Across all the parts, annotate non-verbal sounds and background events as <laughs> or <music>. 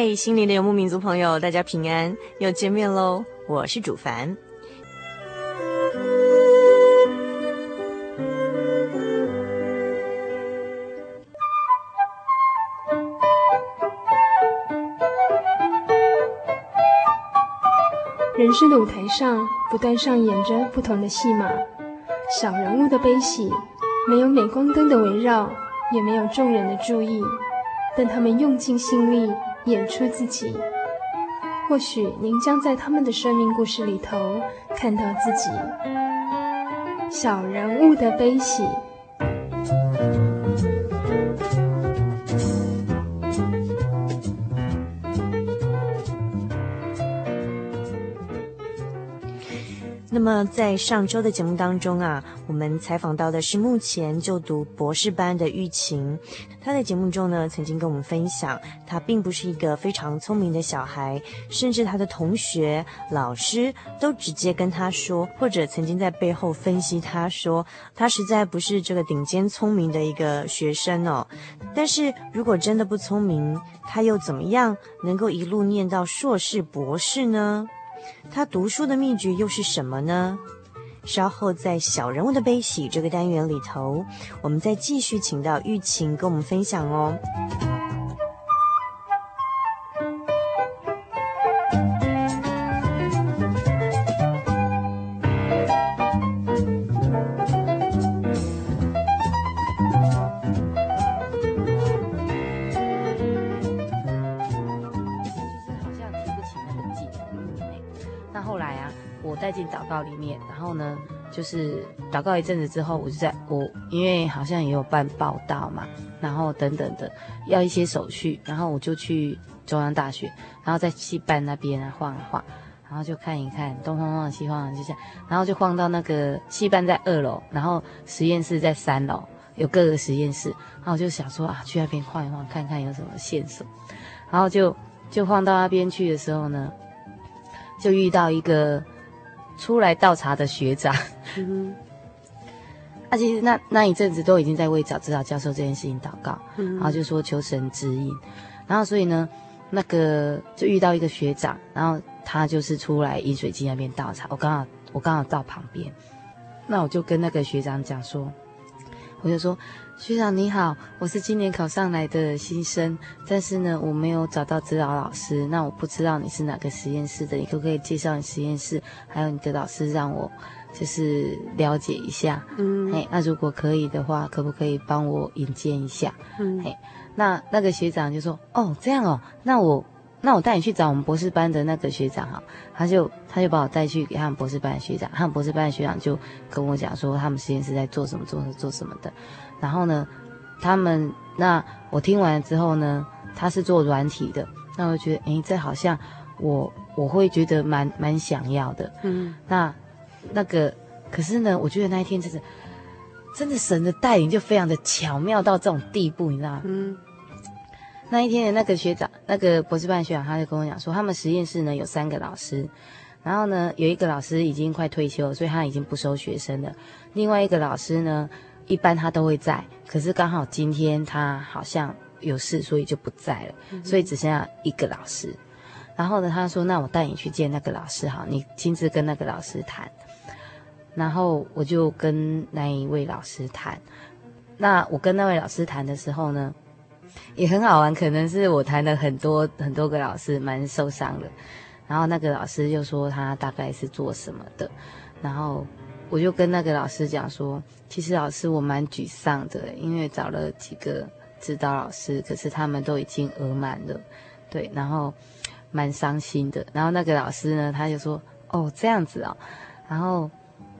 嗨，心灵的游牧民族朋友，大家平安，又见面喽！我是主凡。人生的舞台上，不断上演着不同的戏码，小人物的悲喜，没有镁光灯的围绕，也没有众人的注意，但他们用尽心力。演出自己，或许您将在他们的生命故事里头看到自己。小人物的悲喜。那么，在上周的节目当中啊，我们采访到的是目前就读博士班的玉琴。她在节目中呢，曾经跟我们分享，她并不是一个非常聪明的小孩，甚至她的同学、老师都直接跟她说，或者曾经在背后分析她说，她实在不是这个顶尖聪明的一个学生哦。但是如果真的不聪明，她又怎么样能够一路念到硕士、博士呢？他读书的秘诀又是什么呢？稍后在《小人物的悲喜》这个单元里头，我们再继续请到玉琴跟我们分享哦。带进祷告里面，然后呢，就是祷告一阵子之后，我就在我因为好像也有办报道嘛，然后等等的要一些手续，然后我就去中央大学，然后在戏办那边啊晃一晃，然后就看一看东晃晃西晃晃，就这样，然后就晃到那个戏办在二楼，然后实验室在三楼，有各个实验室，然后我就想说啊，去那边晃一晃，看看有什么线索，然后就就晃到那边去的时候呢，就遇到一个。出来倒茶的学长，嗯哼，<laughs> 啊，其实那那一阵子都已经在为找指导教授这件事情祷告，嗯，然后就说求神指引，然后所以呢，那个就遇到一个学长，然后他就是出来饮水机那边倒茶，我刚好我刚好到旁边，那我就跟那个学长讲说，我就说。学长你好，我是今年考上来的新生，但是呢，我没有找到指导老师，那我不知道你是哪个实验室的，你可不可以介绍你实验室，还有你的老师，让我就是了解一下。嗯，嘿，那如果可以的话，可不可以帮我引荐一下？嗯，嘿，那那个学长就说，哦，这样哦，那我那我带你去找我们博士班的那个学长哈，他就他就把我带去给他们博士班的学长，他们博士班的学长就跟我讲说，他们实验室在做什么，做什么，做什么的。然后呢，他们那我听完了之后呢，他是做软体的，那我就觉得，诶，这好像我我会觉得蛮蛮想要的。嗯，那那个可是呢，我觉得那一天真的，真的神的带领就非常的巧妙到这种地步，你知道吗？嗯。那一天的那个学长，那个博士班学长，他就跟我讲说，他们实验室呢有三个老师，然后呢有一个老师已经快退休了，所以他已经不收学生了。另外一个老师呢，一般他都会在，可是刚好今天他好像有事，所以就不在了，嗯、所以只剩下一个老师。然后呢，他说：“那我带你去见那个老师，好，你亲自跟那个老师谈。”然后我就跟那一位老师谈。那我跟那位老师谈的时候呢，也很好玩，可能是我谈了很多很多个老师，蛮受伤的。然后那个老师就说他大概是做什么的，然后我就跟那个老师讲说，其实老师我蛮沮丧的，因为找了几个指导老师，可是他们都已经额满了，对，然后蛮伤心的。然后那个老师呢，他就说，哦，这样子哦，然后，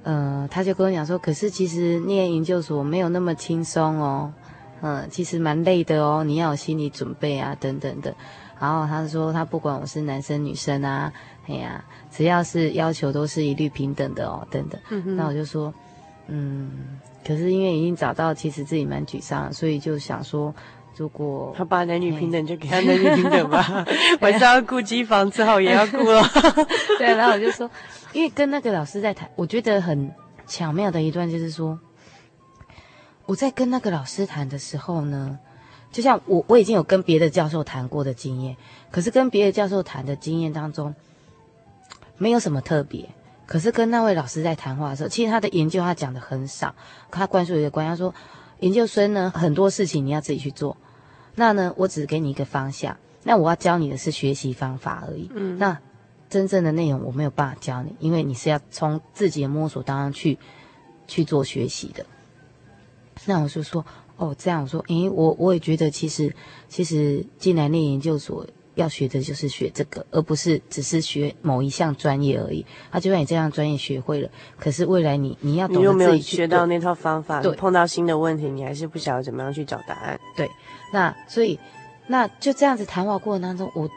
呃，他就跟我讲说，可是其实念研究所没有那么轻松哦。嗯，其实蛮累的哦，你要有心理准备啊，等等的。然后他说，他不管我是男生女生啊，哎呀，只要是要求都是一律平等的哦，等等。嗯。那我就说，嗯，可是因为已经找到，其实自己蛮沮丧，所以就想说，如果他把男女平等就给他男女平等吧，<laughs> 晚上要顾机房，之后也要顾了。<laughs> 对，然后我就说，因为跟那个老师在谈，我觉得很巧妙的一段就是说。我在跟那个老师谈的时候呢，就像我我已经有跟别的教授谈过的经验，可是跟别的教授谈的经验当中，没有什么特别。可是跟那位老师在谈话的时候，其实他的研究他讲的很少，他灌输一个观念，他说研究生呢很多事情你要自己去做，那呢我只给你一个方向，那我要教你的是学习方法而已。嗯，那真正的内容我没有办法教你，因为你是要从自己的摸索当中去去做学习的。那我就说，哦，这样我说，诶，我我也觉得，其实其实进来念研究所要学的就是学这个，而不是只是学某一项专业而已。啊，就算你这项专业学会了，可是未来你你要懂得自己，你又没有学到那套方法，对，碰到新的问题，你还是不晓得怎么样去找答案。对，那所以那就这样子谈话过程当中，我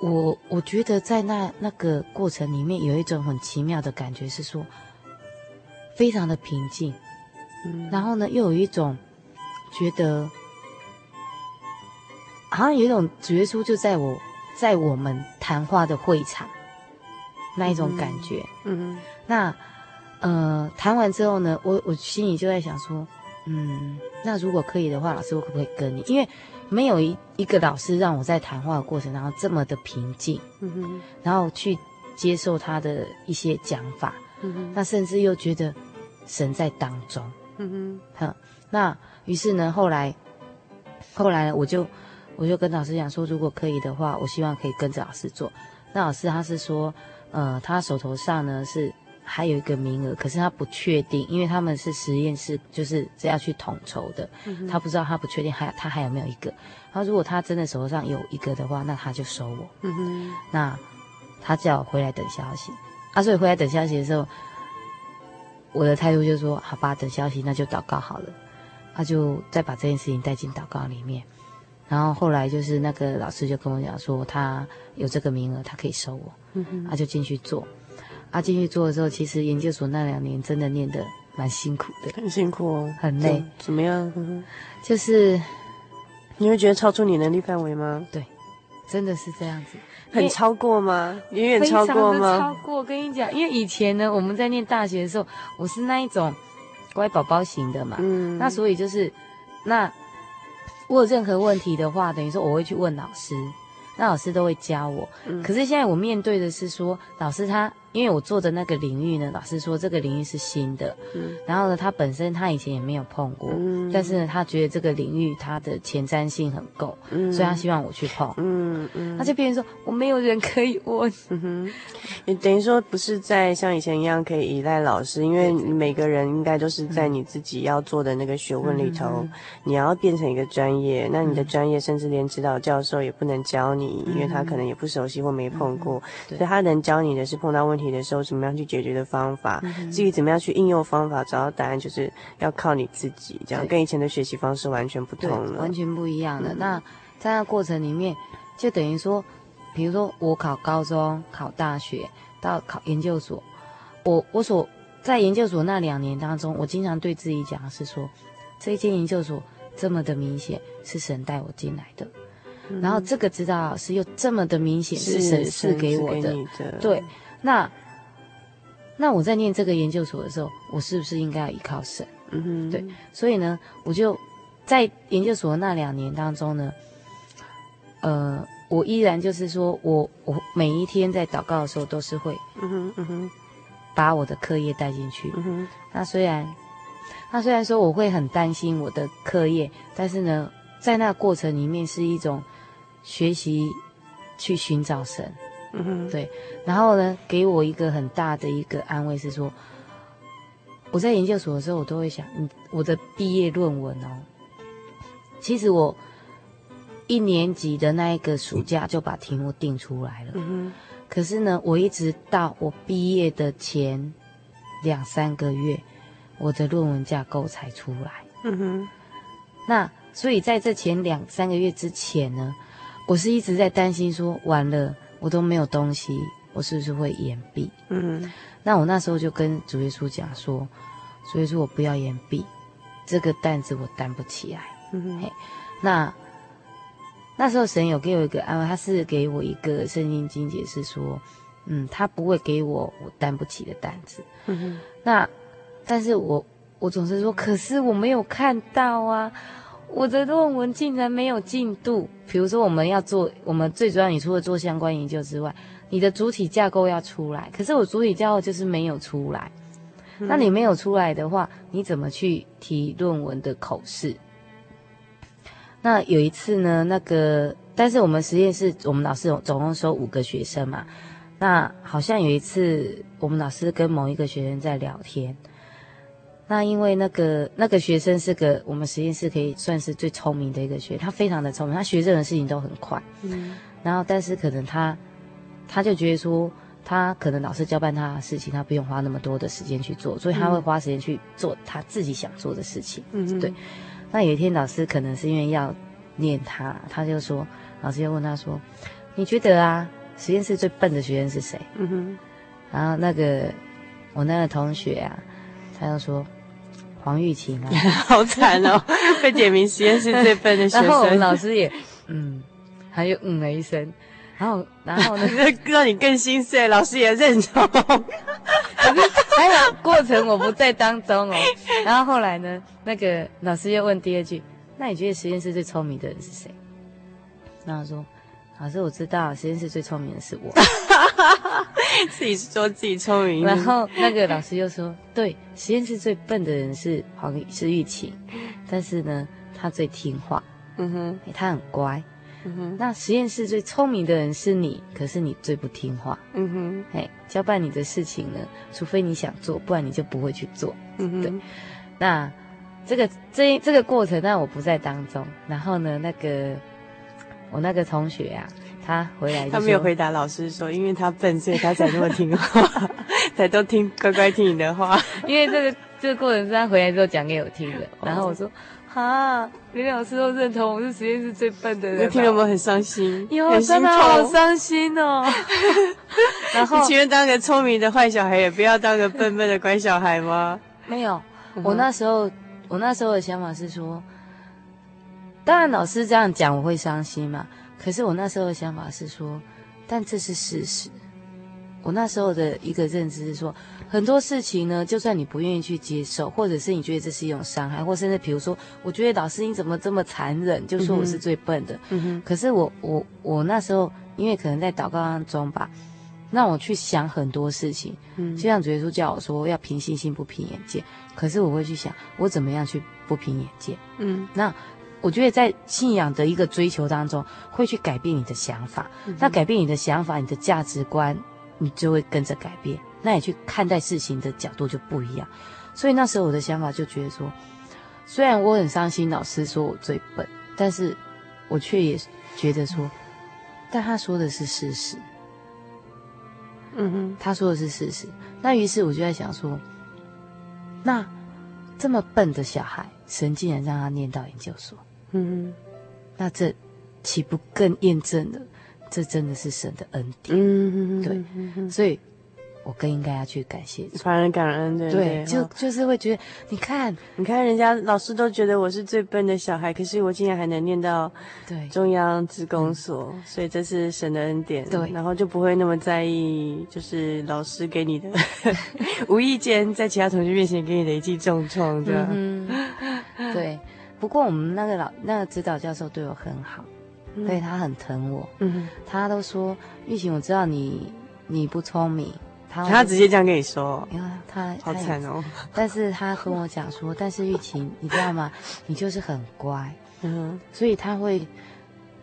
我我觉得在那那个过程里面有一种很奇妙的感觉，是说非常的平静。然后呢，又有一种觉得，好像有一种觉出就在我，在我们谈话的会场那一种感觉。嗯嗯。那呃，谈完之后呢，我我心里就在想说，嗯，那如果可以的话，老师我可不可以跟你？因为没有一一个老师让我在谈话的过程当中这么的平静。嗯哼。然后去接受他的一些讲法。嗯哼。那甚至又觉得神在当中。嗯哼，哼，那于是呢，后来，后来我就我就跟老师讲说，如果可以的话，我希望可以跟着老师做。那老师他是说，呃，他手头上呢是还有一个名额，可是他不确定，因为他们是实验室，就是这要去统筹的，嗯、他不知道他不确定还他还有没有一个。他如果他真的手头上有一个的话，那他就收我。嗯哼，那他叫我回来等消息。啊，所以回来等消息的时候。我的态度就是说，好吧，等消息，那就祷告好了。他就再把这件事情带进祷告里面。然后后来就是那个老师就跟我讲说，他有这个名额，他可以收我。嗯哼。他就进去做。啊，进去做的时候，其实研究所那两年真的念得蛮辛苦的，很辛苦哦，很累。怎么样？就是你会觉得超出你能力范围吗？对，真的是这样子。很超过吗？远远超过吗？超过。跟你讲，因为以前呢，我们在念大学的时候，我是那一种乖宝宝型的嘛。嗯。那所以就是，那我有任何问题的话，等于说我会去问老师，那老师都会教我。嗯。可是现在我面对的是说，老师他。因为我做的那个领域呢，老师说这个领域是新的，嗯，然后呢，他本身他以前也没有碰过，嗯，但是呢，他觉得这个领域它的前瞻性很够，嗯，所以他希望我去碰，嗯。嗯，他就变成说我没有人可以问，嗯等于说不是在像以前一样可以依赖老师，因为每个人应该都是在你自己要做的那个学问里头，嗯，你要变成一个专业，那你的专业甚至连指导教授也不能教你，嗯，因为他可能也不熟悉或没碰过，嗯，所以他能教你的是碰到问题的时候怎么样去解决的方法，嗯、至于怎么样去应用方法找到答案，就是要靠你自己。这样跟以前的学习方式完全不同了，完全不一样的。嗯、那在那过程里面，就等于说，比如说我考高中、考大学到考研究所，我我所在研究所那两年当中，我经常对自己讲的是说，这一间研究所这么的明显是神带我进来的，嗯、然后这个指导老师又这么的明显是神赐给我的，的对，那那我在念这个研究所的时候，我是不是应该要依靠神？嗯哼，对，所以呢，我就在研究所的那两年当中呢，呃。我依然就是说，我我每一天在祷告的时候都是会，嗯哼嗯哼，把我的课业带进去。嗯哼，那虽然，那虽然说我会很担心我的课业，但是呢，在那过程里面是一种学习，去寻找神。嗯哼，对。然后呢，给我一个很大的一个安慰是说，我在研究所的时候，我都会想，嗯，我的毕业论文哦，其实我。一年级的那一个暑假就把题目定出来了，嗯哼。可是呢，我一直到我毕业的前两三个月，我的论文架构才出来。嗯哼。那所以在这前两三个月之前呢，我是一直在担心说，完了，我都没有东西，我是不是会掩蔽？嗯。那我那时候就跟主耶稣讲说，所以说我不要掩蔽，这个担子我担不起来。嗯那。那时候神有给我一个安慰，他是给我一个圣经经解，是说，嗯，他不会给我我担不起的担子。嗯哼。那，但是我我总是说，可是我没有看到啊，我的论文竟然没有进度。比如说我们要做，我们最主要你除了做相关研究之外，你的主体架构要出来，可是我主体架构就是没有出来。嗯。那你没有出来的话，你怎么去提论文的口试？那有一次呢，那个，但是我们实验室，我们老师总总共收五个学生嘛。那好像有一次，我们老师跟某一个学生在聊天。那因为那个那个学生是个我们实验室可以算是最聪明的一个学，他非常的聪明，他学任何事情都很快。嗯。然后，但是可能他，他就觉得说，他可能老师交办他的事情，他不用花那么多的时间去做，所以他会花时间去做他自己想做的事情。嗯，对。那有一天，老师可能是因为要念他，他就说，老师就问他说：“你觉得啊，实验室最笨的学生是谁？”嗯哼。然后那个我那个同学啊，他就说：“黄玉琴啊。<laughs> ”好惨哦，<laughs> 被点名实验室最笨的学生。然后我们老师也嗯，还有嗯了一声。然后，然后呢，<laughs> 让你更心碎。老师也认同，还有过程我不在当中哦。然后后来呢，那个老师又问第二句：“那你觉得实验室最聪明的人是谁？”然后说：“老师，我知道实验室最聪明的是我。” <laughs> 自己说自己聪明。然后那个老师又说：“对，实验室最笨的人是黄是玉琴，但是呢，他最听话。嗯哼，他很乖。”嗯哼，那实验室最聪明的人是你，可是你最不听话。嗯哼，嘿，交办你的事情呢，除非你想做，不然你就不会去做。嗯哼，对。那这个这这个过程，那我不在当中。然后呢，那个我那个同学啊，他回来他没有回答老师说，因为他笨，所以他才那么听话，<laughs> 才都听乖乖听你的话。因为这个这个过程是他回来之后讲给我听的。然后我说。啊！连老师都认同我是实验室最笨的人，你听了有没有很伤心？有，真的好伤心哦。<laughs> 然后，你情愿当个聪明的坏小孩，也不要当个笨笨的乖小孩吗？没有，我那时候，我那时候的想法是说，当然老师这样讲我会伤心嘛。可是我那时候的想法是说，但这是事实。我那时候的一个认知是说。很多事情呢，就算你不愿意去接受，或者是你觉得这是一种伤害，或甚至比如说，我觉得老师你怎么这么残忍，就说我是最笨的。嗯哼。可是我我我那时候，因为可能在祷告当中吧，让我去想很多事情。嗯。就像主耶稣叫我说要凭信心不凭眼见，可是我会去想我怎么样去不凭眼见。嗯。那我觉得在信仰的一个追求当中，会去改变你的想法。嗯。那改变你的想法，你的价值观，你就会跟着改变。那你去看待事情的角度就不一样，所以那时候我的想法就觉得说，虽然我很伤心，老师说我最笨，但是我却也觉得说，但他说的是事实，嗯哼，他说的是事实。那于是我就在想说，那这么笨的小孩，神竟然让他念到研究所，嗯，那这岂不更验证了这真的是神的恩典？嗯哼，对，所以。我更应该要去感谢，反而感恩，对对，就就是会觉得，你看，你看人家老师都觉得我是最笨的小孩，可是我竟然还能念到对中央职工所，所以这是神的恩典，对，然后就不会那么在意，就是老师给你的 <laughs> 无意间在其他同学面前给你的一记重创，这样，嗯，<laughs> 对。不过我们那个老那个指导教授对我很好，所以他很疼我，嗯，他都说玉琴，我知道你你不聪明。他，他直接这样跟你说，因为他好惨哦。<laughs> 但是他跟我讲说，但是玉琴，你知道吗？你就是很乖，嗯，所以他会，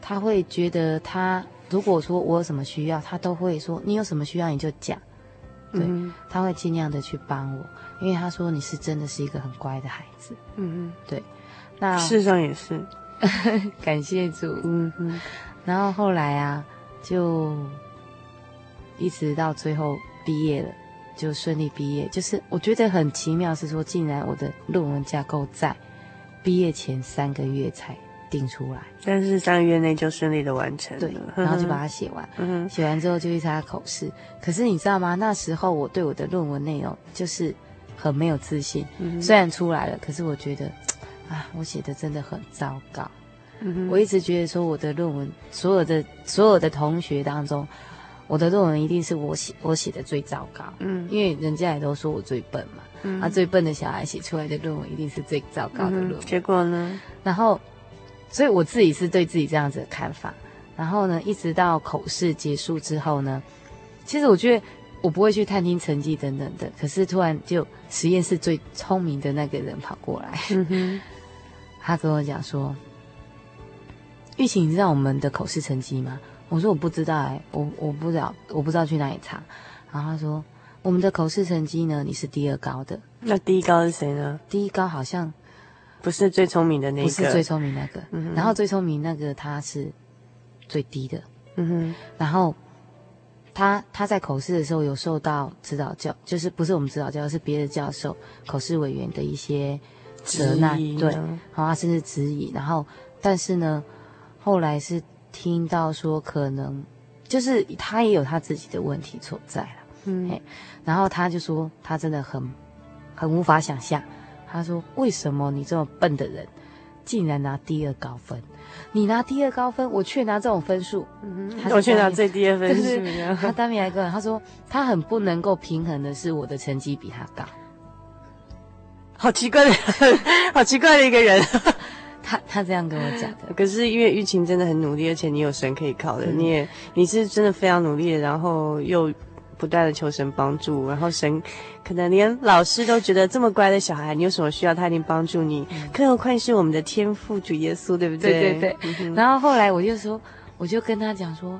他会觉得他如果说我有什么需要，他都会说你有什么需要你就讲，对，嗯、他会尽量的去帮我，因为他说你是真的是一个很乖的孩子，嗯嗯，对，那事实上也是，<laughs> 感谢主，嗯嗯，然后后来啊，就一直到最后。毕业了，就顺利毕业。就是我觉得很奇妙，是说竟然我的论文架构在毕业前三个月才定出来，但是三个月内就顺利的完成了。对，然后就把它写完。嗯，写完之后就去参加口试。可是你知道吗？那时候我对我的论文内容就是很没有自信。嗯，虽然出来了，可是我觉得 <tsk> 啊，我写的真的很糟糕。嗯，我一直觉得说我的论文，所有的所有的同学当中。我的论文一定是我写我写的最糟糕，嗯，因为人家也都说我最笨嘛，嗯，啊，最笨的小孩写出来的论文一定是最糟糕的论文。嗯，结果呢？然后，所以我自己是对自己这样子的看法。然后呢，一直到口试结束之后呢，其实我觉得我不会去探听成绩等等的，可是突然就实验室最聪明的那个人跑过来，<laughs> 他跟我讲说：“玉琴，你知道我们的口试成绩吗？”我说我不知道哎、欸，我我不知道，我不知道去哪里查。然后他说，我们的口试成绩呢，你是第二高的。那第一高是谁呢？第一高好像不是最聪明的那个，不是最聪明那个。嗯。然后最聪明那个他是最低的。嗯哼。然后他他在口试的时候有受到指导教，就是不是我们指导教，是别的教授、口试委员的一些责难，对，然后他甚至质疑。然后但是呢，后来是。听到说可能就是他也有他自己的问题所在了，嗯，然后他就说他真的很很无法想象，他说为什么你这么笨的人竟然拿第二高分，你拿第二高分，我却拿这种分数，嗯，我却拿最低的分 <laughs> 数，他当面来跟我他说他很不能够平衡的是我的成绩比他高，好奇怪的，<laughs> 好奇怪的一个人。他他这样跟我讲的，<laughs> 可是因为玉琴真的很努力，而且你有神可以靠的，嗯、你也你是真的非常努力的，然后又不断的求神帮助，然后神可能连老师都觉得这么乖的小孩，你有什么需要他一定帮助你，嗯、更何况是我们的天父主耶稣，对不对？对对对。嗯、然后后来我就说，我就跟他讲说，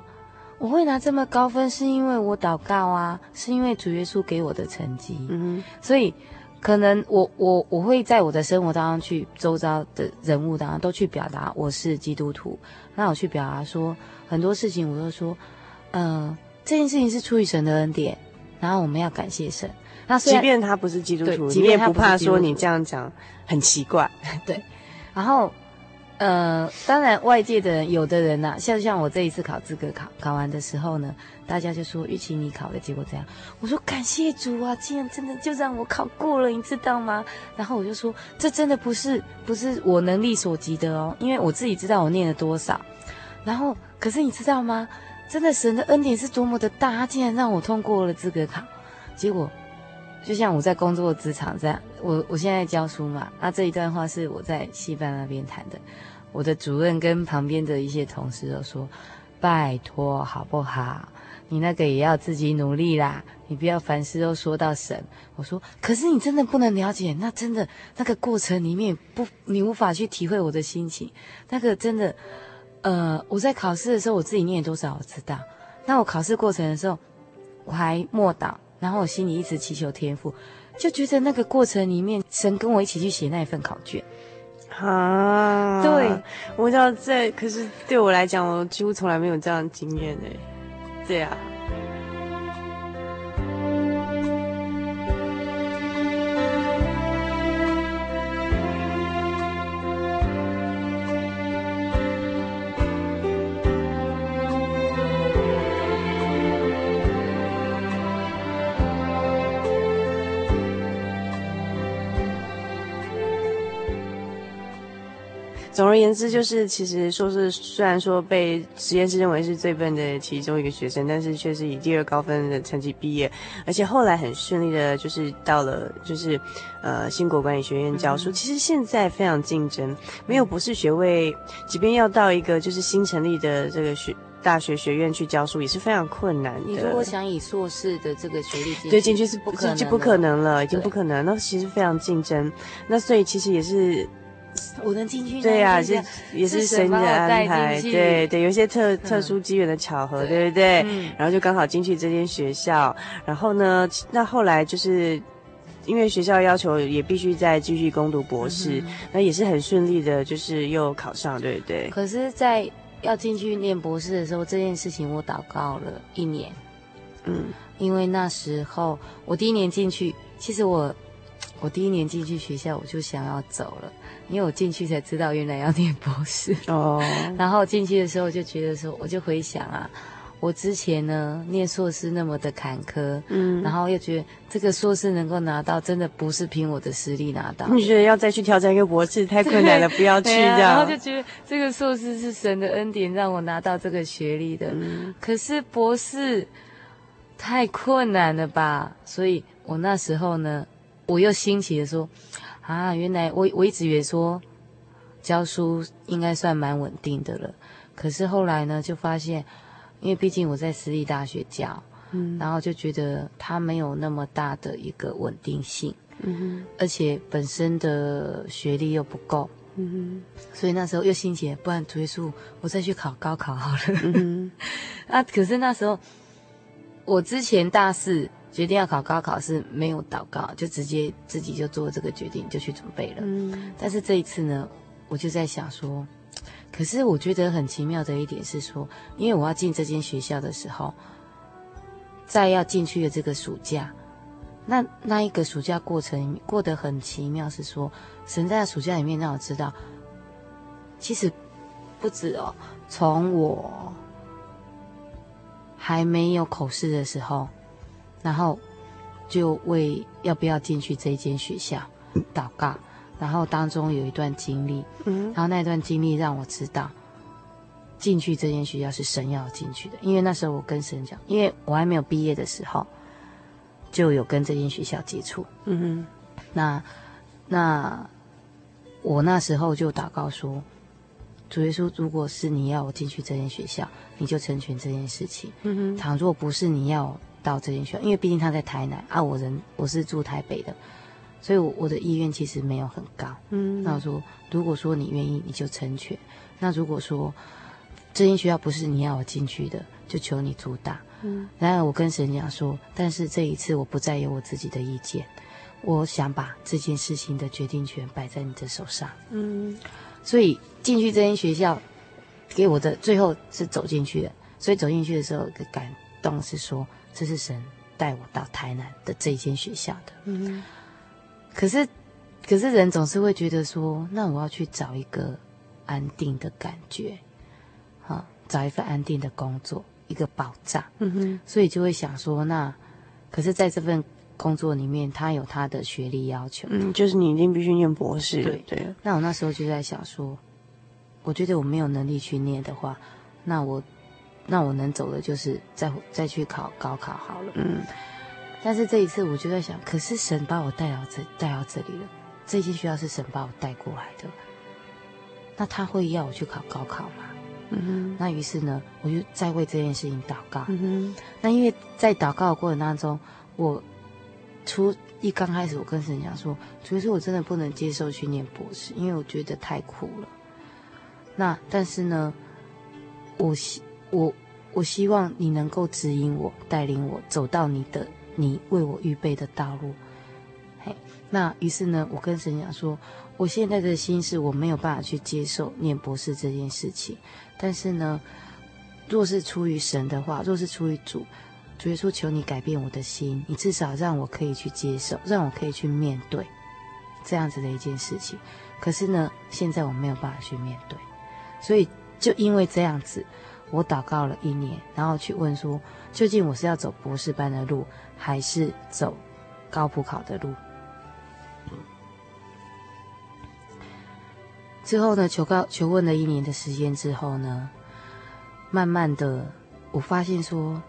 我会拿这么高分是因为我祷告啊，是因为主耶稣给我的成绩，嗯，所以。可能我我我会在我的生活当中去周遭的人物当中都去表达我是基督徒，那我去表达说很多事情，我都说，呃，这件事情是出于神的恩典，然后我们要感谢神。那即便他不是基督徒，即便不怕说你这样讲很奇怪，<laughs> 对，然后。呃，当然，外界的人，有的人呐、像像我这一次考资格考考完的时候呢，大家就说玉琴你考的结果怎样？我说感谢主啊，竟然真的就让我考过了，你知道吗？然后我就说，这真的不是不是我能力所及的哦，因为我自己知道我念了多少。然后，可是你知道吗？真的神的恩典是多么的大，他竟然让我通过了资格考。结果，就像我在工作职场这样。我我现在教书嘛，那这一段话是我在戏班那边谈的。我的主任跟旁边的一些同事都说：“拜托，好不好？你那个也要自己努力啦，你不要凡事都说到神。”我说：“可是你真的不能了解，那真的那个过程里面不，你无法去体会我的心情。那个真的，呃，我在考试的时候，我自己念多少我知道。那我考试过程的时候，我还默祷，然后我心里一直祈求天赋。”就觉得那个过程里面，神跟我一起去写那一份考卷，啊，对，我知道这，可是对我来讲，我几乎从来没有这样的经验诶，对啊。总而言之，就是其实说是虽然说被实验室认为是最笨的其中一个学生，但是却是以第二高分的成绩毕业，而且后来很顺利的，就是到了就是呃新国管理学院教书。嗯、其实现在非常竞争，没有博士学位，即便要到一个就是新成立的这个学大学学院去教书，也是非常困难的。你如果想以硕士的这个学历进对进去是不可能，就不可能了，已经不可能。那其实非常竞争，那所以其实也是。我能进去，对呀、啊，是也是神的安排，对对，有一些特特殊机缘的巧合，嗯、对不对？嗯、然后就刚好进去这间学校，然后呢，那后来就是因为学校要求也必须再继续攻读博士，嗯、那也是很顺利的，就是又考上，对不对？可是，在要进去念博士的时候，这件事情我祷告了一年，嗯，因为那时候我第一年进去，其实我我第一年进去学校，我就想要走了。因为我进去才知道原来要念博士哦，<laughs> 然后进去的时候就觉得说，我就回想啊，我之前呢念硕士那么的坎坷，嗯，然后又觉得这个硕士能够拿到，真的不是凭我的实力拿到。<laughs> 你觉得要再去挑战一个博士太困难了，不要去这样。然后就觉得这个硕士是神的恩典让我拿到这个学历的，嗯，可是博士太困难了吧？所以我那时候呢，我又兴起的说。啊，原来我我一直以为说教书应该算蛮稳定的了，可是后来呢，就发现，因为毕竟我在私立大学教，嗯，然后就觉得它没有那么大的一个稳定性，嗯，而且本身的学历又不够，嗯哼，所以那时候又兴起，不然推数我再去考高考好了，嗯，<laughs> 啊，可是那时候我之前大四。决定要考高考是没有祷告，就直接自己就做这个决定，就去准备了。嗯，但是这一次呢，我就在想说，可是我觉得很奇妙的一点是说，因为我要进这间学校的时候，在要进去的这个暑假，那那一个暑假过程过得很奇妙，是说神在暑假里面让我知道，其实不止哦，从我还没有口试的时候。然后就为要不要进去这一间学校祷告，然后当中有一段经历，嗯，然后那段经历让我知道进去这间学校是神要进去的，因为那时候我跟神讲，因为我还没有毕业的时候就有跟这间学校接触，嗯哼，那那我那时候就祷告说，主耶稣，如果是你要我进去这间学校，你就成全这件事情，嗯哼，倘若不是你要。到这间学校，因为毕竟他在台南啊，我人我是住台北的，所以我我的意愿其实没有很高。嗯，那我说，如果说你愿意，你就成全；那如果说这间学校不是你要我进去的，就求你主打。嗯，然后我跟神讲说，但是这一次我不再有我自己的意见，我想把这件事情的决定权摆在你的手上。嗯，所以进去这间学校给我的最后是走进去的，所以走进去的时候的感动是说。这是神带我到台南的这间学校的，嗯，可是，可是人总是会觉得说，那我要去找一个安定的感觉，好，找一份安定的工作，一个保障，嗯哼，所以就会想说，那可是在这份工作里面，他有他的学历要求，嗯，就是你一定必须念博士，对。对。那我那时候就在想说，我觉得我没有能力去念的话，那我。那我能走的就是再再去考高考好了。嗯，但是这一次我就在想，可是神把我带到这带到这里了，这些学校是神把我带过来的，那他会要我去考高考吗？嗯哼。那于是呢，我就在为这件事情祷告。嗯哼。那因为在祷告的过程当中，我初一刚开始，我跟神讲说，主要是我真的不能接受去念博士，因为我觉得太苦了。那但是呢，我希。我我希望你能够指引我，带领我走到你的你为我预备的道路。嘿，那于是呢，我跟神讲说，我现在的心是我没有办法去接受念博士这件事情。但是呢，若是出于神的话，若是出于主，主耶稣求你改变我的心，你至少让我可以去接受，让我可以去面对这样子的一件事情。可是呢，现在我没有办法去面对，所以就因为这样子。我祷告了一年，然后去问说，究竟我是要走博士班的路，还是走高普考的路？之后呢，求告求问了一年的时间之后呢，慢慢的，我发现说，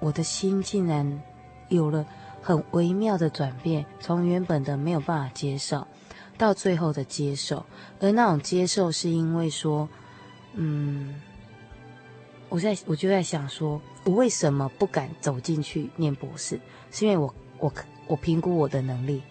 我的心竟然有了很微妙的转变，从原本的没有办法接受，到最后的接受，而那种接受是因为说，嗯，我在我就在想说，我为什么不敢走进去念博士？是因为我我我评估我的能力。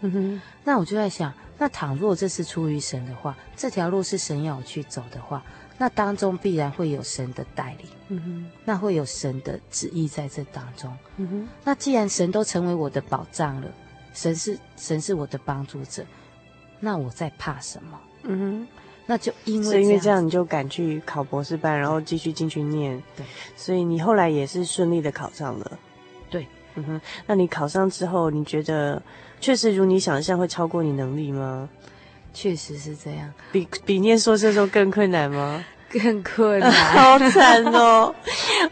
嗯哼，那我就在想，那倘若这是出于神的话，这条路是神要我去走的话，那当中必然会有神的带领，嗯哼，那会有神的旨意在这当中，嗯哼，那既然神都成为我的保障了，神是神是我的帮助者，那我在怕什么？嗯哼，那就因为是因为这样，你就敢去考博士班，然后继续进去念，对，所以你后来也是顺利的考上了，对，嗯哼，那你考上之后，你觉得？确实如你想象会超过你能力吗？确实是这样，比比念硕士的时候更困难吗？<laughs> 更困难，<laughs> 好惨哦！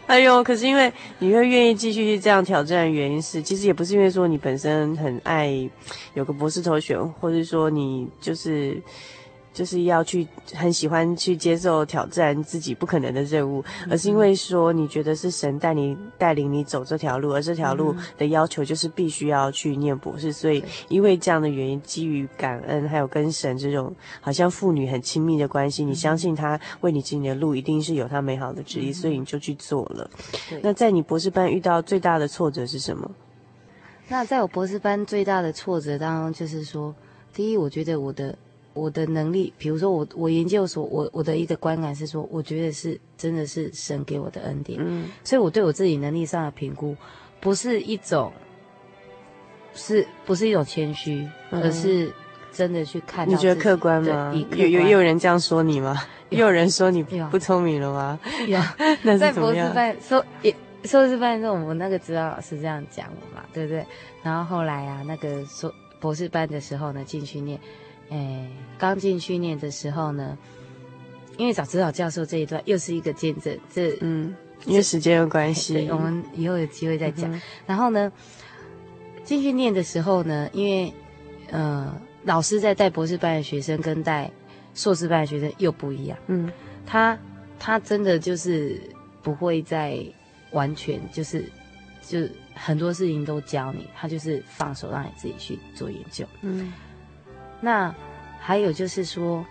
哎呦，可是因为你会愿意继续去这样挑战的原因是，其实也不是因为说你本身很爱有个博士头衔，或者说你就是。就是要去很喜欢去接受挑战自己不可能的任务，而是因为说你觉得是神带你带领你走这条路，而这条路的要求就是必须要去念博士，所以因为这样的原因，基于感恩，还有跟神这种好像父女很亲密的关系，你相信他为你指引的路一定是有他美好的旨意，所以你就去做了。那在你博士班遇到最大的挫折是什么？那在我博士班最大的挫折当中，就是说，第一，我觉得我的。我的能力，比如说我我研究所，我我的一个观感是说，我觉得是真的是神给我的恩典，嗯，所以我对我自己能力上的评估，不是一种，是不是一种谦虚，嗯，而是真的去看。你觉得客观吗？有有有人这样说你吗？又有，有人说你不聪明了吗？有，<laughs> 那在博士班说也硕士班的时候，我们那个指导老师这样讲我嘛，对不对？然后后来啊，那个硕博士班的时候呢，进去念。哎，刚进去念的时候呢，因为找指导教授这一段又是一个见证，这嗯，因为时间有关系，我们以后有机会再讲。嗯、然后呢，进去念的时候呢，因为呃，老师在带博士班的学生跟带硕士班的学生又不一样，嗯，他他真的就是不会再完全就是就很多事情都教你，他就是放手让你自己去做研究，嗯。那还有就是说，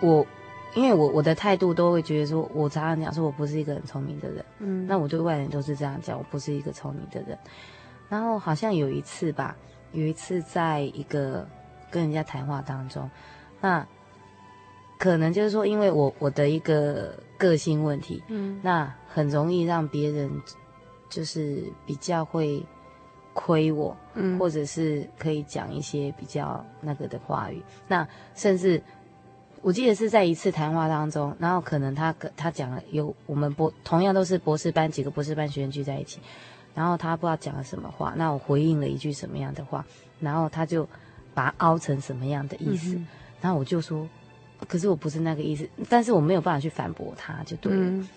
我因为我我的态度都会觉得说，我常常讲说我不是一个很聪明的人，嗯，那我对外人都是这样讲，我不是一个聪明的人。然后好像有一次吧，有一次在一个跟人家谈话当中，那可能就是说，因为我我的一个个性问题，嗯，那很容易让别人就是比较会。亏我，嗯，或者是可以讲一些比较那个的话语。那甚至我记得是在一次谈话当中，然后可能他他讲了有我们博同样都是博士班几个博士班学生聚在一起，然后他不知道讲了什么话，那我回应了一句什么样的话，然后他就把它凹成什么样的意思，嗯、然后我就说，可是我不是那个意思，但是我没有办法去反驳他，就对了。嗯、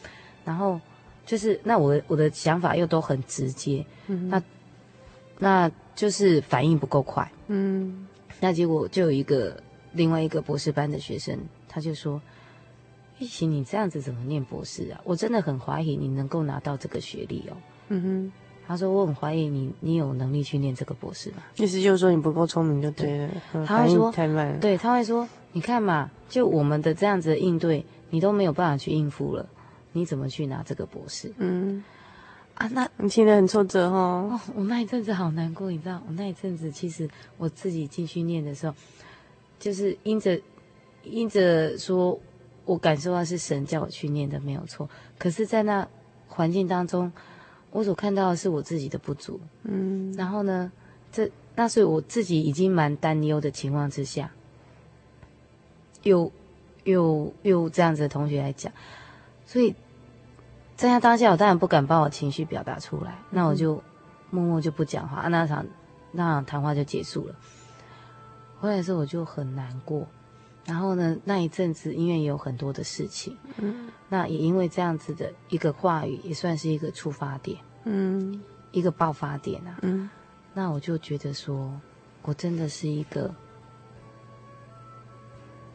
然后就是那我我的想法又都很直接，嗯、那。那就是反应不够快，嗯，那结果就有一个另外一个博士班的学生，他就说：“一起你这样子怎么念博士啊？我真的很怀疑你能够拿到这个学历哦。”嗯哼，他说：“我很怀疑你，你有能力去念这个博士吗？”意思就是说你不够聪明就对了，对他会说太慢了。对，他会说：“你看嘛，就我们的这样子的应对，你都没有办法去应付了，你怎么去拿这个博士？”嗯。啊，那你现在很挫折哦。哦，我那一阵子好难过，你知道，我那一阵子其实我自己进去念的时候，就是因着因着说，我感受到是神叫我去念的，没有错。可是，在那环境当中，我所看到的是我自己的不足。嗯。然后呢，这那所以我自己已经蛮担忧的情况之下，又又又这样子的同学来讲，所以。在他当下，我当然不敢把我情绪表达出来，那我就默默就不讲话，那场那场谈话就结束了。回来的时候我就很难过，然后呢，那一阵子因为有很多的事情，嗯，那也因为这样子的一个话语，也算是一个触发点，嗯，一个爆发点啊，嗯，那我就觉得说，我真的是一个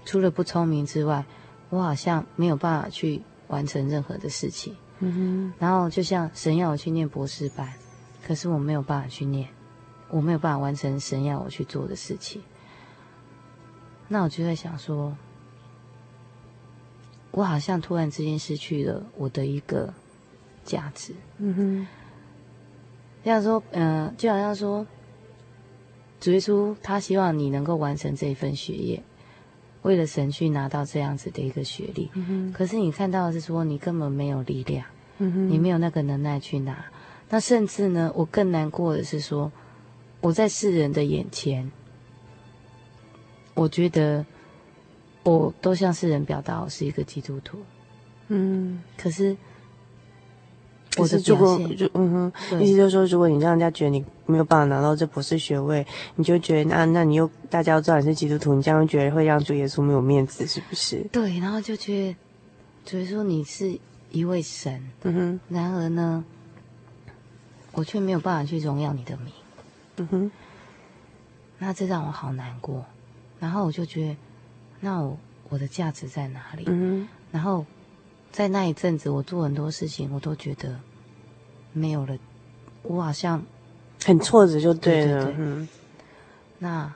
除了不聪明之外，我好像没有办法去完成任何的事情。嗯哼。然后就像神要我去念博士班，可是我没有办法去念，我没有办法完成神要我去做的事情。那我就在想说，我好像突然之间失去了我的一个价值。嗯哼。这样说，嗯、呃，就好像说，主耶稣他希望你能够完成这一份学业，为了神去拿到这样子的一个学历。嗯哼。可是你看到的是说，你根本没有力量，你没有那个能耐去拿。那甚至呢，我更难过的是说，我在世人的眼前，我觉得我都向世人表达我是一个基督徒。嗯。可是。我是如果就嗯哼，意思就是说，如果你让人家觉得你没有办法拿到这博士学位，你就觉得那那你又大家都知道你是基督徒，你这样觉得会让主耶稣没有面子，是不是？对，然后就觉得所以说你是一位神，嗯哼，然而呢，我却没有办法去荣耀你的名，嗯哼，那这让我好难过，然后我就觉得，那我我的价值在哪里？嗯哼，然后。在那一阵子，我做很多事情，我都觉得没有了，我好像很挫折，就对了。对对对，嗯，那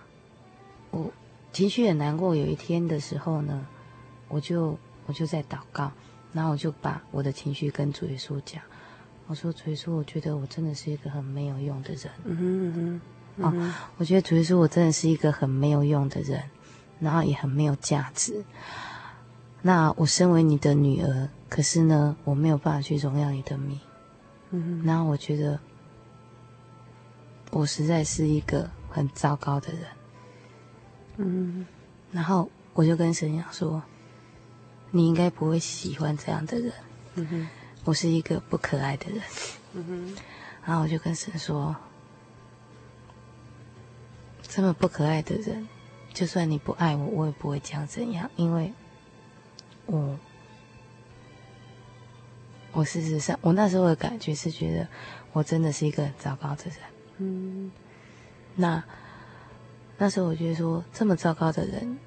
我情绪很难过。有一天的时候呢，我就我就在祷告，然后我就把我的情绪跟主耶稣讲。我说：“主耶稣，我觉得我真的是一个很没有用的人。嗯哼嗯哼”哦，我觉得主耶稣，我真的是一个很没有用的人，然后也很没有价值。那我身为你的女儿，可是呢，我没有办法去荣耀你的名。嗯，然后我觉得我实在是一个很糟糕的人。嗯，然后我就跟神讲说：“你应该不会喜欢这样的人。嗯哼，我是一个不可爱的人。嗯哼，然后我就跟神说：这么不可爱的人，就算你不爱我，我也不会讲怎样，因为。”我，我事实上，我那时候的感觉是觉得，我真的是一个很糟糕的人。嗯，那那时候我觉得说，这么糟糕的人，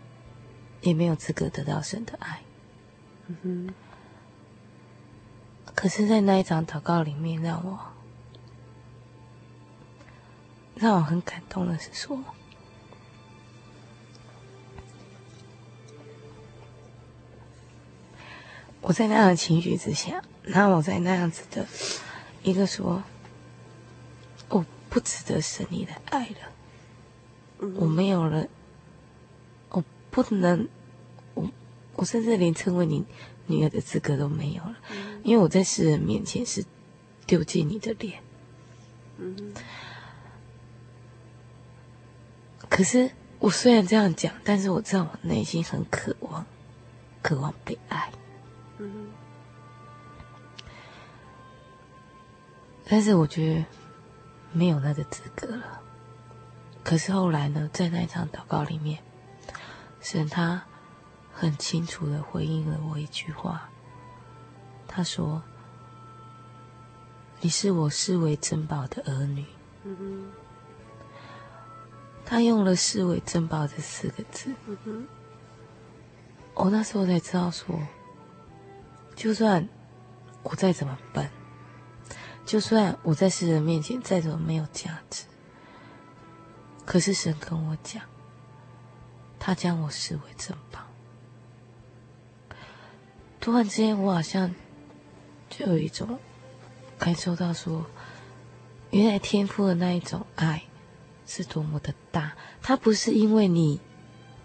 也没有资格得到神的爱。嗯哼。可是，在那一场祷告里面，让我让我很感动的是说。我在那样的情绪之下，然后我在那样子的一个说，我不值得神你的爱了，我没有了，我不能，我我甚至连称为你女儿的资格都没有了，因为我在世人面前是丢尽你的脸。可是我虽然这样讲，但是我知道我内心很渴望，渴望被爱。嗯，但是我觉得没有那个资格了。可是后来呢，在那一场祷告里面，神他很清楚的回应了我一句话，他说：“你是我视为珍宝的儿女。”嗯哼，他用了“视为珍宝”这四个字。嗯哼，我那时候才知道说。就算我再怎么笨，就算我在世人面前再怎么没有价值，可是神跟我讲，他将我视为珍宝。突然之间，我好像就有一种感受到说，原来天赋的那一种爱是多么的大，它不是因为你。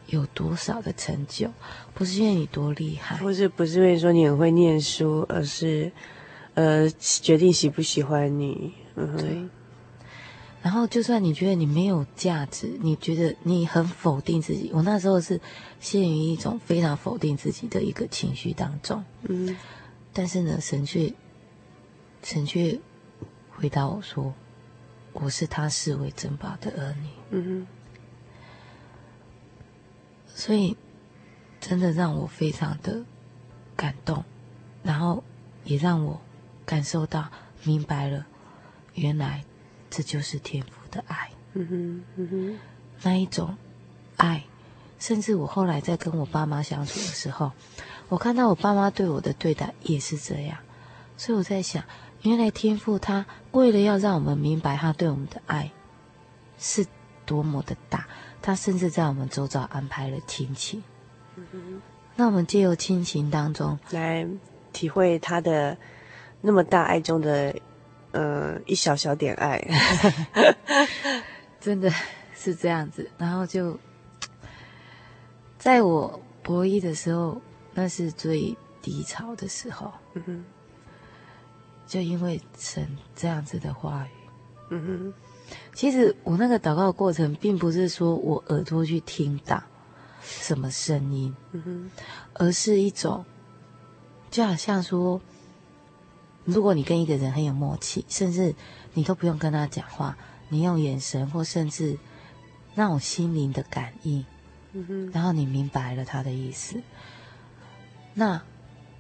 有多少的成就，不是因为你多厉害，不是不是因为说你很会念书，而是，呃，决定喜不喜欢你。嗯，对。然后，就算你觉得你没有价值，你觉得你很否定自己，我那时候是陷于一种非常否定自己的一个情绪当中。嗯。但是呢，神却，神却回答我说：“我是他视为珍宝的儿女。”嗯哼。所以，真的让我非常的感动，然后也让我感受到明白了，原来这就是天父的爱。嗯哼，嗯哼，那一种爱甚至我后来在跟我爸妈相处的时候，我看到我爸妈对我的对待也是这样，所以我在想，原来天父他为了要让我们明白他对我们的爱是多么的大，他甚至在我们周遭安排了亲情。嗯哼，那我们借由亲情当中来体会他的那么大爱中的，呃，一小小点爱，<laughs> 真的是这样子。然后就。在我博弈的时候，那是最低潮的时候。嗯哼，就因为神这样子的话语。嗯哼，其实我那个祷告的过程，并不是说我耳朵去听到什么声音。嗯哼，而是一种，就好像说，如果你跟一个人很有默契，甚至你都不用跟他讲话，你用眼神或甚至那种心灵的感应。嗯哼，然后你明白了他的意思，那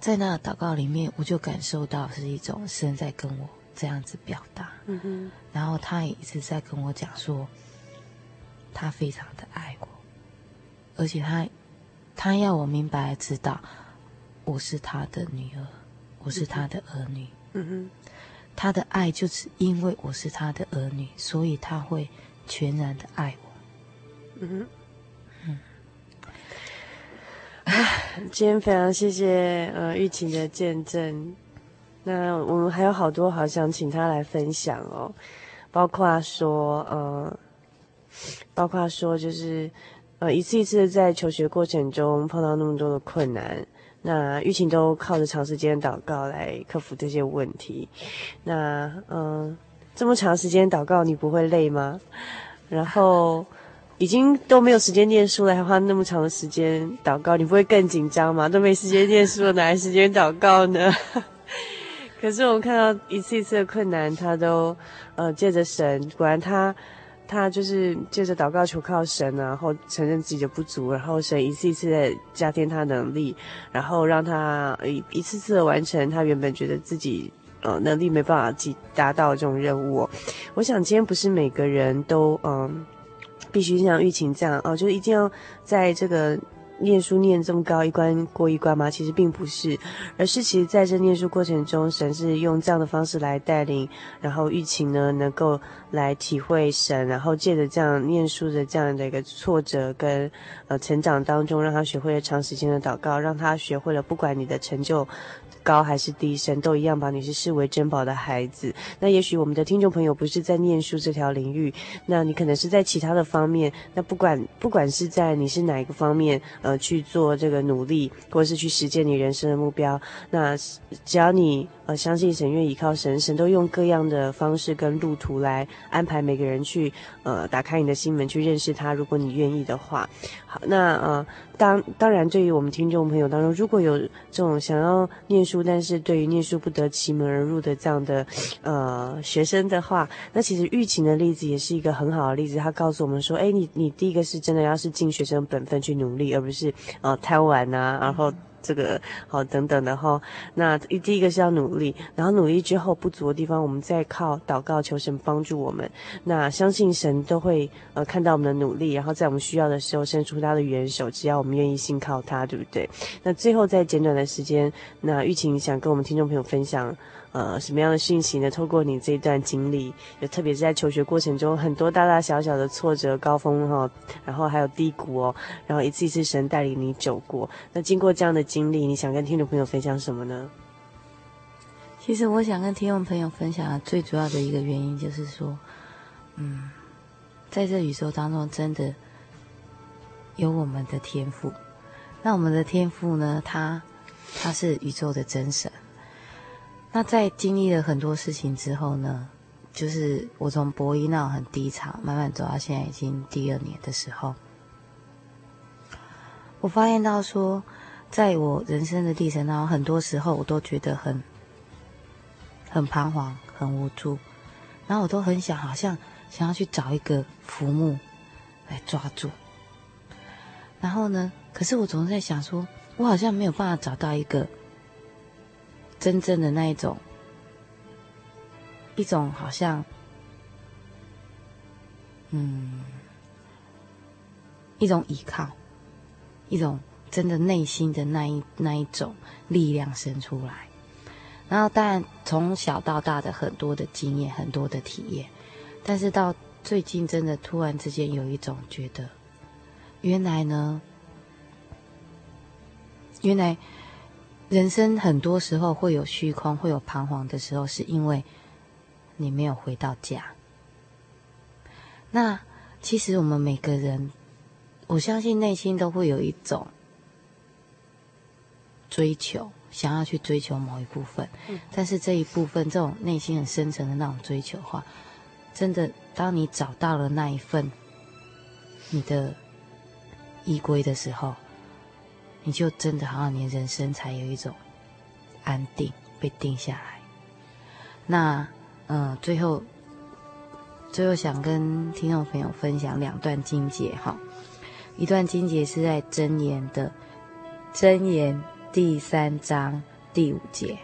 在那祷告里面，我就感受到是一种神在跟我这样子表达。嗯哼，然后他也一直在跟我讲说，他非常的爱我，而且他他要我明白知道，我是他的女儿，我是他的儿女。嗯哼，他的爱就是因为我是他的儿女，所以他会全然的爱我。嗯哼。嗯今天非常谢谢呃玉琴的见证，那我们还有好多好想请他来分享哦，包括说呃，包括说就是呃一次一次的在求学过程中碰到那么多的困难，那玉琴都靠着长时间祷告来克服这些问题，那嗯、这么长时间祷告你不会累吗？然后。已经都没有时间念书了，还花那么长的时间祷告，你不会更紧张吗？都没时间念书了，哪来时间祷告呢？<laughs> 可是我们看到一次一次的困难，他都呃借着神，果然他他就是借着祷告求靠神，然后承认自己的不足，然后神一次一次的加添他能力，然后让他一一次次的完成他原本觉得自己呃能力没办法及达到这种任务。我想今天不是每个人都嗯。必须像玉琴这样哦，就是一定要在这个念书念这么高一关过一关吗？其实并不是，而是其实在这念书过程中，神是用这样的方式来带领，然后玉琴呢能够来体会神，然后借着这样念书的这样的一个挫折跟呃成长当中，让他学会了长时间的祷告，让他学会了不管你的成就。高还是低，神都一样把你是视为珍宝的孩子。那也许我们的听众朋友不是在念书这条领域，那你可能是在其他的方面。那不管不管是在你是哪一个方面，呃，去做这个努力，或是去实践你人生的目标，那只要你呃相信神，愿意依靠神，神都用各样的方式跟路途来安排每个人去呃打开你的心门去认识他。如果你愿意的话，好，那呃。当当然，对于我们听众朋友当中，如果有这种想要念书，但是对于念书不得其门而入的这样的呃学生的话，那其实玉琴的例子也是一个很好的例子。他告诉我们说，哎，你你第一个是真的要是尽学生本分去努力，而不是呃贪玩呐、然后。这个好等等的哈，那第一个是要努力，然后努力之后不足的地方，我们再靠祷告求神帮助我们。那相信神都会呃看到我们的努力，然后在我们需要的时候伸出他的援手，只要我们愿意信靠他，对不对？那最后在简短的时间，那玉琴想跟我们听众朋友分享。呃，什么样的讯息呢？透过你这段经历，也特别是在求学过程中，很多大大小小的挫折、高峰哈，然后还有低谷哦，然后一次一次神带领你走过。那经过这样的经历，你想跟听众朋友分享什么呢？其实我想跟听众朋友分享的最主要的一个原因，就是说，嗯，在这宇宙当中，真的有我们的天赋。那我们的天赋呢？它，它是宇宙的真神。那在经历了很多事情之后呢，就是我从博一那很低潮，慢慢走到现在已经第二年的时候，我发现到说，在我人生的历程当中，很多时候我都觉得很很彷徨、很无助，然后我都很想，好像想要去找一个浮木来抓住，然后呢，可是我总是在想说，我好像没有办法找到一个。真正的那一种，一种好像，嗯，一种依靠，一种真的内心的那一那一种力量生出来。然后，当然从小到大的很多的经验，很多的体验，但是到最近，真的突然之间有一种觉得，原来呢，原来人生很多时候会有虚空，会有彷徨的时候，是因为你没有回到家。那其实我们每个人，我相信内心都会有一种追求。想要去追求某一部分，但是这一部分，这种内心很深层的那种追求的话，真的，当你找到了那一份你的依归的时候，你就真的好像你的人生才有一种安定，被定下来。那，嗯，最后，最后想跟听众朋友分享两段经节哈，一段经节是在箴言的箴言。第三章第五节，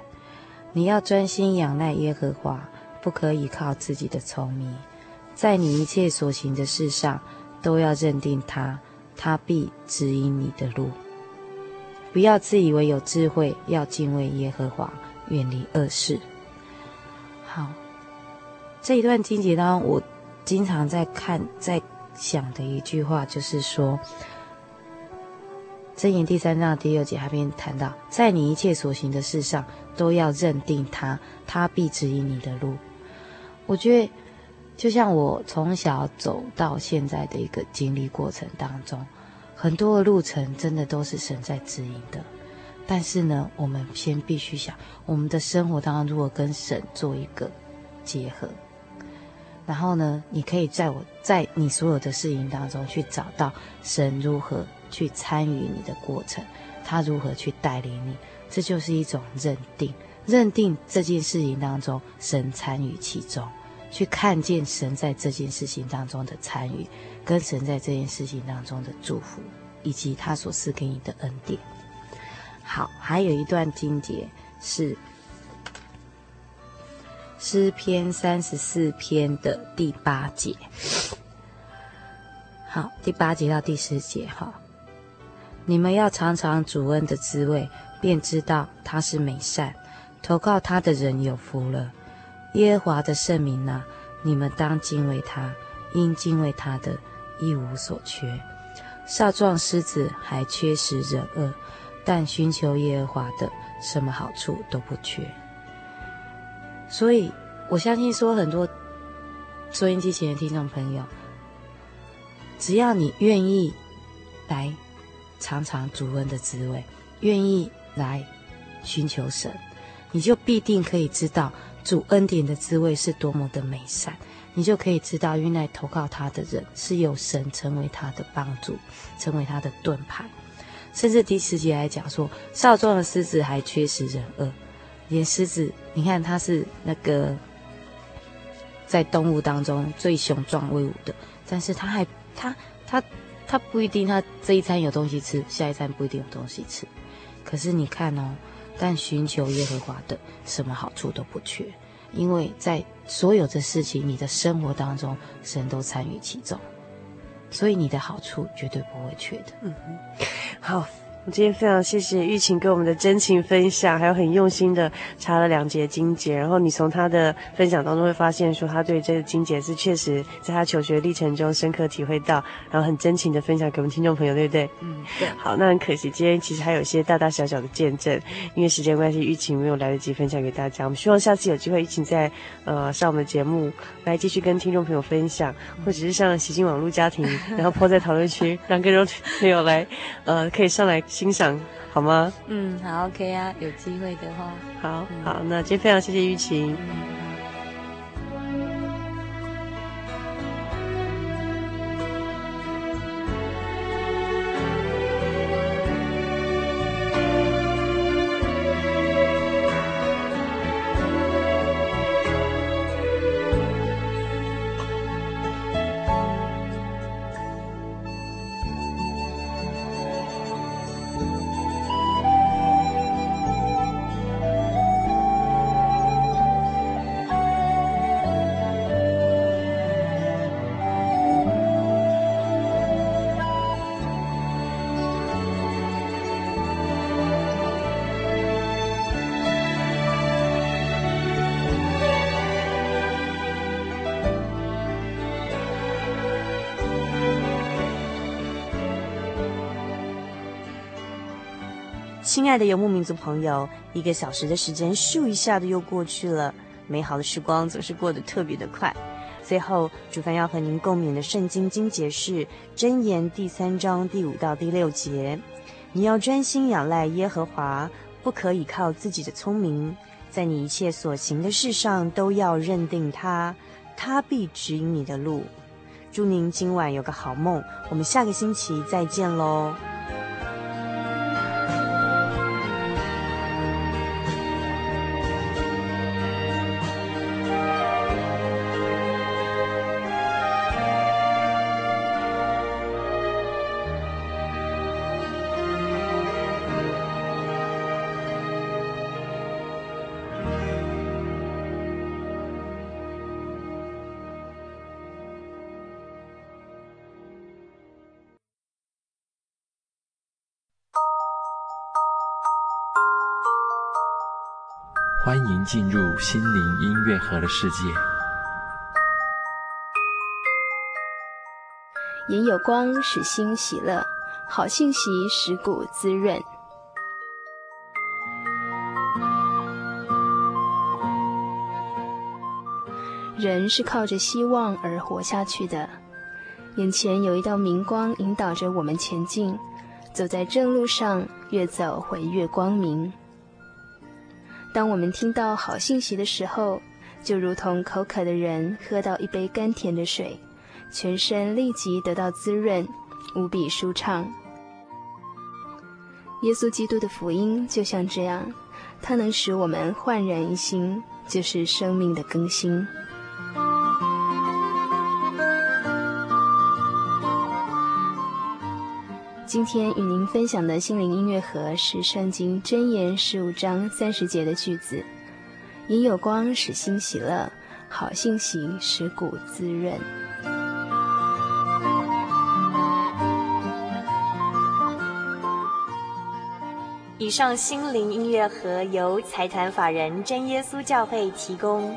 你要专心仰赖耶和华，不可以靠自己的聪明，在你一切所行的事上都要认定他，他必指引你的路。不要自以为有智慧，要敬畏耶和华，远离恶事。好，这一段经节当中，我经常在看，在想的一句话就是说。箴言第三章第六节，还边谈到，在你一切所行的事上，都要认定他，他必指引你的路。我觉得，就像我从小走到现在的一个经历过程当中，很多的路程真的都是神在指引的。但是呢，我们先必须想，我们的生活当中如果跟神做一个结合，然后呢，你可以在我在你所有的事情当中去找到神如何。去参与你的过程，他如何去带领你，这就是一种认定。认定这件事情当中，神参与其中，去看见神在这件事情当中的参与，跟神在这件事情当中的祝福，以及他所赐给你的恩典。好，还有一段经节是诗篇三十四篇的第八节。好，第八节到第十节，哈。你们要尝尝主恩的滋味，便知道他是美善。投靠他的人有福了。耶和华的圣名呢，你们当敬畏他，应敬畏他的，一无所缺。少壮狮子还缺食忍饿，但寻求耶和华的，什么好处都不缺。所以，我相信说很多收音机前的听众朋友，只要你愿意来。尝尝主恩的滋味，愿意来寻求神，你就必定可以知道主恩典的滋味是多么的美善。你就可以知道，原来投靠他的人是有神成为他的帮助，成为他的盾牌。甚至第十节来讲说，少壮的狮子还缺食忍饿，连狮子，你看它是那个在动物当中最雄壮威武的，但是它还它它。他不一定，他这一餐有东西吃，下一餐不一定有东西吃。可是你看哦，但寻求耶和华的，什么好处都不缺，因为在所有的事情，你的生活当中，神都参与其中，所以你的好处绝对不会缺的。嗯哼，好。今天非常谢谢玉琴给我们的真情分享，还有很用心的查了两节经节，然后你从他的分享当中会发现，说他对这个经节是确实在他求学历程中深刻体会到，然后很真情的分享给我们听众朋友，对不对？嗯，对。好，那很可惜，今天其实还有一些大大小小的见证，因为时间关系，玉琴没有来得及分享给大家。我们希望下次有机会，玉琴再呃上我们的节目来继续跟听众朋友分享，或者是上喜金网络家庭，然后 po 在讨论区，让更多朋友来呃可以上来。欣赏好吗？嗯，好，OK 啊，有机会的话，好、嗯、好，那今天非常谢谢玉琴。嗯亲爱的游牧民族朋友，一个小时的时间咻一下子又过去了，美好的时光总是过得特别的快。最后，主凡要和您共勉的圣经经节是《箴言》第三章第五到第六节：你要专心仰赖耶和华，不可以靠自己的聪明，在你一切所行的事上都要认定他，他必指引你的路。祝您今晚有个好梦，我们下个星期再见喽。欢迎进入心灵音乐盒的世界。眼有光，使心喜乐；好信息使骨滋润。人是靠着希望而活下去的。眼前有一道明光引导着我们前进，走在正路上，越走会越光明。当我们听到好信息的时候，就如同口渴的人喝到一杯甘甜的水，全身立即得到滋润，无比舒畅。耶稣基督的福音就像这样，它能使我们焕然一新，就是生命的更新。今天与您分享的心灵音乐盒是《圣经箴言》十五章三十节的句子：“眼有光，使心喜乐；好信息，使骨滋润。”以上心灵音乐盒由财团法人真耶稣教会提供。